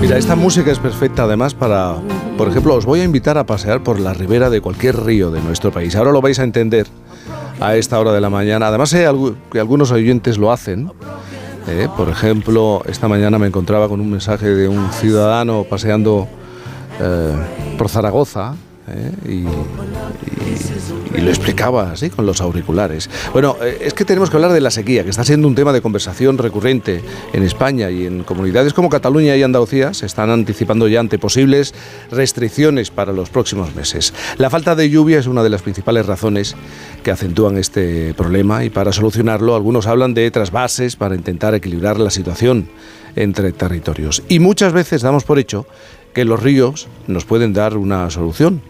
Mira, esta música es perfecta además para, por ejemplo, os voy a invitar a pasear por la ribera de cualquier río de nuestro país. Ahora lo vais a entender a esta hora de la mañana. Además, sé que algunos oyentes lo hacen. ¿eh? por ejemplo, esta mañana me encontraba con un mensaje de un ciudadano paseando eh, por Zaragoza ¿eh? Lo explicaba así con los auriculares. Bueno, eh, es que tenemos que hablar de la sequía, que está siendo un tema de conversación recurrente en España y en comunidades como Cataluña y Andalucía se están anticipando ya ante posibles restricciones para los próximos meses. La falta de lluvia es una de las principales razones que acentúan este problema y para solucionarlo algunos hablan de trasvases para intentar equilibrar la situación entre territorios. Y muchas veces damos por hecho que los ríos nos pueden dar una solución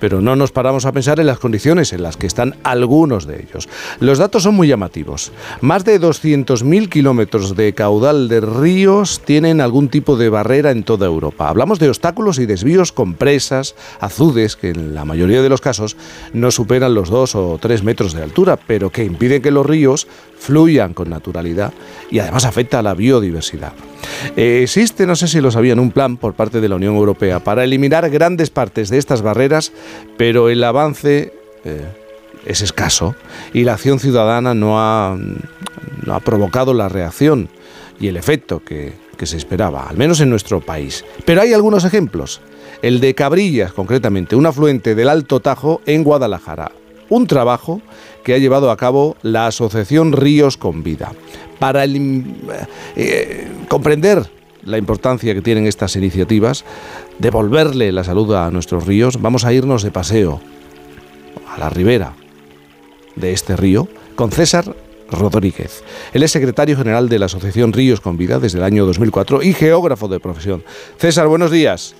pero no nos paramos a pensar en las condiciones en las que están algunos de ellos. Los datos son muy llamativos. Más de 200.000 kilómetros de caudal de ríos tienen algún tipo de barrera en toda Europa. Hablamos de obstáculos y desvíos con presas, azudes, que en la mayoría de los casos no superan los 2 o 3 metros de altura, pero que impiden que los ríos fluyan con naturalidad y además afecta a la biodiversidad. Existe, no sé si lo sabían, un plan por parte de la Unión Europea para eliminar grandes partes de estas barreras pero el avance eh, es escaso y la acción ciudadana no ha, provocado la reacción y el efecto que se esperaba, al menos en nuestro país. Pero hay algunos ejemplos. El de Cabrillas, concretamente, un afluente del Alto Tajo en Guadalajara. Un trabajo que ha llevado a cabo la Asociación Ríos con Vida. Para eh, comprender la importancia que tienen estas iniciativas, devolverle la salud a nuestros ríos, vamos a irnos de paseo a la ribera de este río con César Rodríguez. Él es secretario general de la Asociación Ríos con Vida desde el año 2004 y geógrafo de profesión. César, buenos días.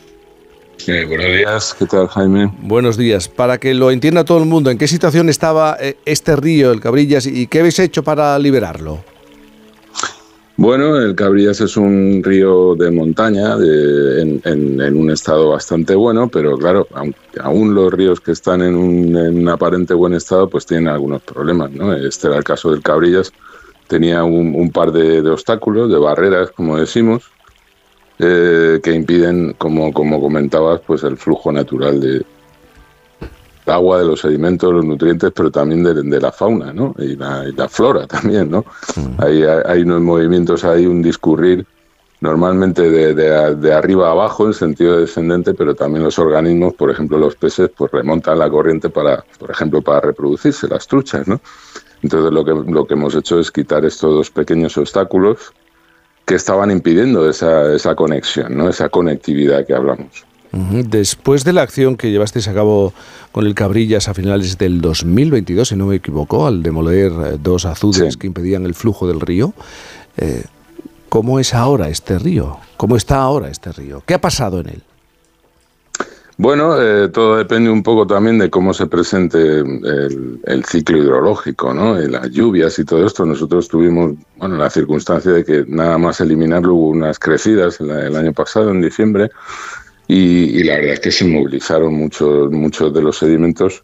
Eh, buenos días, ¿qué tal Jaime? Buenos días. Para que lo entienda todo el mundo, ¿en qué situación estaba eh, este río, el Cabrillas, y qué habéis hecho para liberarlo? Bueno, el Cabrillas es un río de montaña en, un estado bastante bueno, pero claro, aún los ríos que están en un, aparente buen estado pues tienen algunos problemas. ¿no? Este era el caso del Cabrillas, tenía un, par de, obstáculos, de barreras, como decimos, eh, que impiden, como, como comentabas, pues el flujo natural de, agua, de los sedimentos, los nutrientes, pero también de, la fauna, ¿no? Y la, flora también, ¿no? Mm. Hay, unos movimientos, hay un discurrir normalmente de, arriba a abajo en sentido descendente, pero también los organismos, por ejemplo los peces, pues remontan la corriente para, por ejemplo, para reproducirse, las truchas, ¿no? Entonces lo que, lo que hemos hecho es quitar estos dos pequeños obstáculos que estaban impidiendo esa, esa conexión, ¿no? esa conectividad que hablamos. Después de la acción que llevasteis a cabo con el Cabrillas a finales del 2022, si no me equivoco, al demoler eh, dos azudes que impedían el flujo del río, eh, ¿cómo es ahora este río? ¿Cómo está ahora este río? ¿Qué ha pasado en él? Bueno, eh, todo depende un poco también de cómo se presente el, ciclo hidrológico, ¿no? Y las lluvias y todo esto. Nosotros tuvimos, bueno, la circunstancia de que nada más eliminarlo hubo unas crecidas el año pasado, en diciembre, y, la verdad es que se movilizaron muchos, muchos de los sedimentos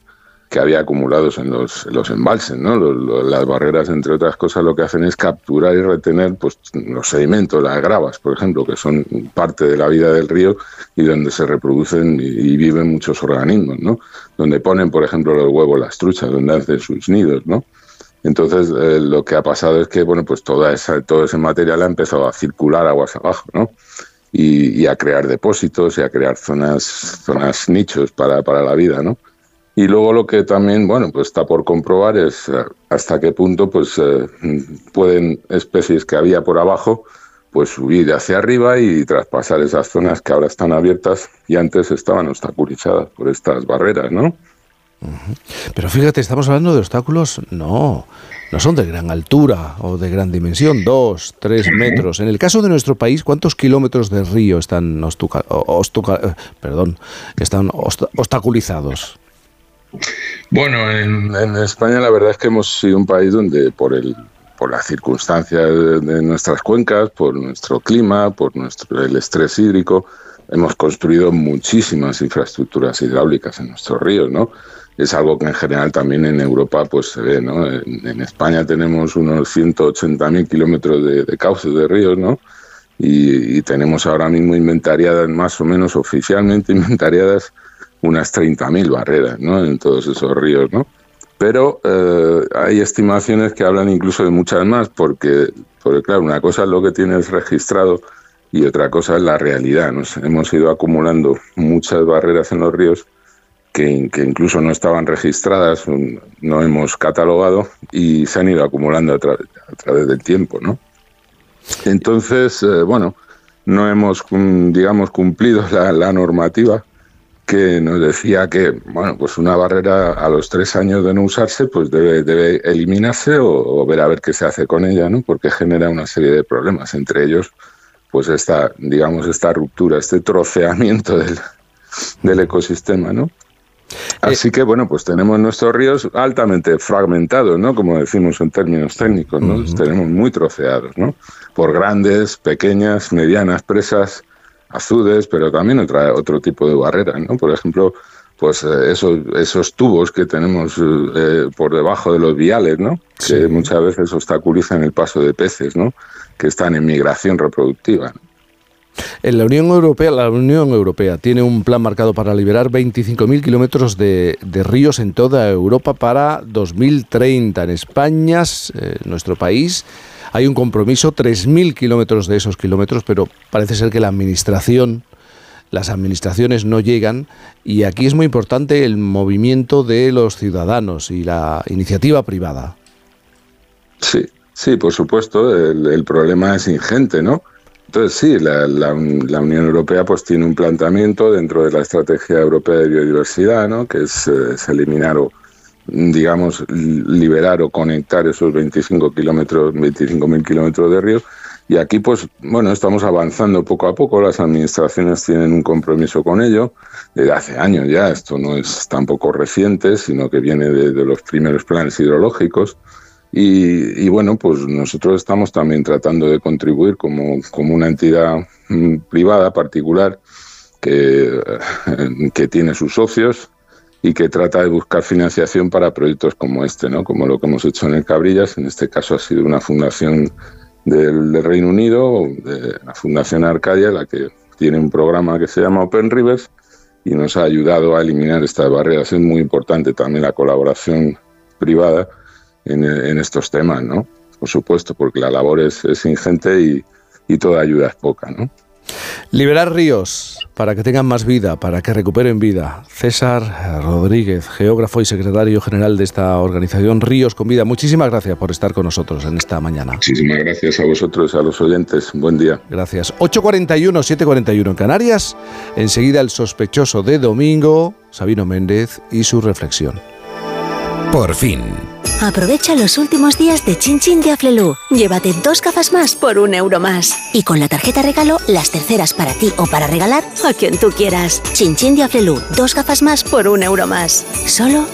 que había acumulados en los, los embalses. ¿no? las barreras, entre otras cosas, lo que hacen es capturar y retener pues, los sedimentos, las gravas, por ejemplo, que son parte de la vida del río y donde se reproducen y, viven muchos organismos, ¿no? donde ponen, por ejemplo, los huevos, las truchas, donde hacen sus nidos. ¿no? Entonces, eh, lo que ha pasado es que bueno, pues toda esa, todo ese material ha empezado a circular aguas abajo. ¿no? y, a crear depósitos y a crear zonas, zonas nichos para, para la vida, ¿no? Y luego lo que también, bueno, pues está por comprobar es eh, hasta qué punto pues eh, pueden especies que había por abajo pues subir hacia arriba y traspasar esas zonas que ahora están abiertas y antes estaban obstaculizadas por estas barreras, ¿no? Pero fíjate, estamos hablando de obstáculos, no, no son de gran altura o de gran dimensión, dos, tres metros. En el caso de nuestro país, ¿cuántos kilómetros de río están, eh, perdón, están obstaculizados? Bueno, en, España la verdad es que hemos sido un país donde por el por las circunstancias de nuestras cuencas, por nuestro clima, por nuestro el estrés hídrico, hemos construido muchísimas infraestructuras hidráulicas en nuestros ríos, ¿no? es algo que en general también en Europa pues se ve, ¿no? En, España tenemos unos 180.000 kilómetros de, cauces de ríos, ¿no? y, tenemos ahora mismo inventariadas, más o menos oficialmente inventariadas, unas 30.000 barreras ¿no? en todos esos ríos. ¿no? Pero eh, hay estimaciones que hablan incluso de muchas más, porque, porque claro, una cosa es lo que tienes registrado y otra cosa es la realidad. Nos hemos ido acumulando muchas barreras en los ríos que, incluso no estaban registradas, no hemos catalogado y se han ido acumulando a, través del tiempo, ¿no? Entonces, eh, bueno, no hemos, digamos, cumplido la, normativa que nos decía que, bueno, pues una barrera a los tres años de no usarse, pues debe, debe eliminarse o, ver a ver qué se hace con ella, ¿no? Porque genera una serie de problemas, entre ellos, pues esta, digamos, esta ruptura, este troceamiento del, del ecosistema, ¿no? Así que bueno, pues tenemos nuestros ríos altamente fragmentados, ¿no? Como decimos en términos técnicos, ¿no? Los tenemos muy troceados, ¿no? Por grandes, pequeñas, medianas presas, azudes, pero también otra, otro tipo de barreras, ¿no? Por ejemplo, pues eh, esos, esos tubos que tenemos eh, por debajo de los viales, ¿no? Que muchas veces obstaculizan el paso de peces, ¿no? Que están en migración reproductiva. En la Unión Europea, la Unión Europea tiene un plan marcado para liberar 25.000 kilómetros de, ríos en toda Europa para 2030. En España, eh, nuestro país, hay un compromiso, 3.000 kilómetros de esos kilómetros, pero parece ser que la administración, las administraciones no llegan y aquí es muy importante el movimiento de los ciudadanos y la iniciativa privada. Sí, sí, por supuesto, el problema es ingente, ¿no? Entonces sí, la, Unión Europea pues tiene un planteamiento dentro de la Estrategia Europea de Biodiversidad, ¿no? que es, eh, eliminar o, digamos, liberar o conectar esos 25 kilómetros, 25.000 kilómetros de ríos. Y aquí, pues, bueno, estamos avanzando poco a poco. Las administraciones tienen un compromiso con ello desde hace años ya. Esto no es tampoco reciente, sino que viene de los primeros planes hidrológicos. Y, bueno, pues nosotros estamos también tratando de contribuir como, como una entidad mm, privada particular que, que tiene sus socios y que trata de buscar financiación para proyectos como este, ¿no? como lo que hemos hecho en el Cabrillas. En este caso ha sido una fundación del, Reino Unido, de la Fundación Arcadia, la que tiene un programa que se llama Open Rivers y nos ha ayudado a eliminar estas barreras. Es muy importante también la colaboración privada en, estos temas, ¿no? Por supuesto, porque la labor es, ingente y, y toda ayuda es poca, ¿no? Liberar ríos para que tengan más vida, para que recuperen vida. César Rodríguez, geógrafo y secretario general de esta organización Ríos con Vida. Muchísimas gracias por estar con nosotros en esta mañana. Muchísimas gracias a vosotros, a los oyentes. Buen día. Gracias. 8.41, 7.41 en Canarias. Enseguida el sospechoso de domingo, Sabino Méndez, y su reflexión. Por fin. Aprovecha los últimos días de Chin Chin de Aflelu. Llévate dos gafas más por un euro más. Y con la tarjeta regalo, las terceras para ti o para regalar a quien tú quieras. Chin Chin de Aflelu. Dos gafas más por un euro más. Solo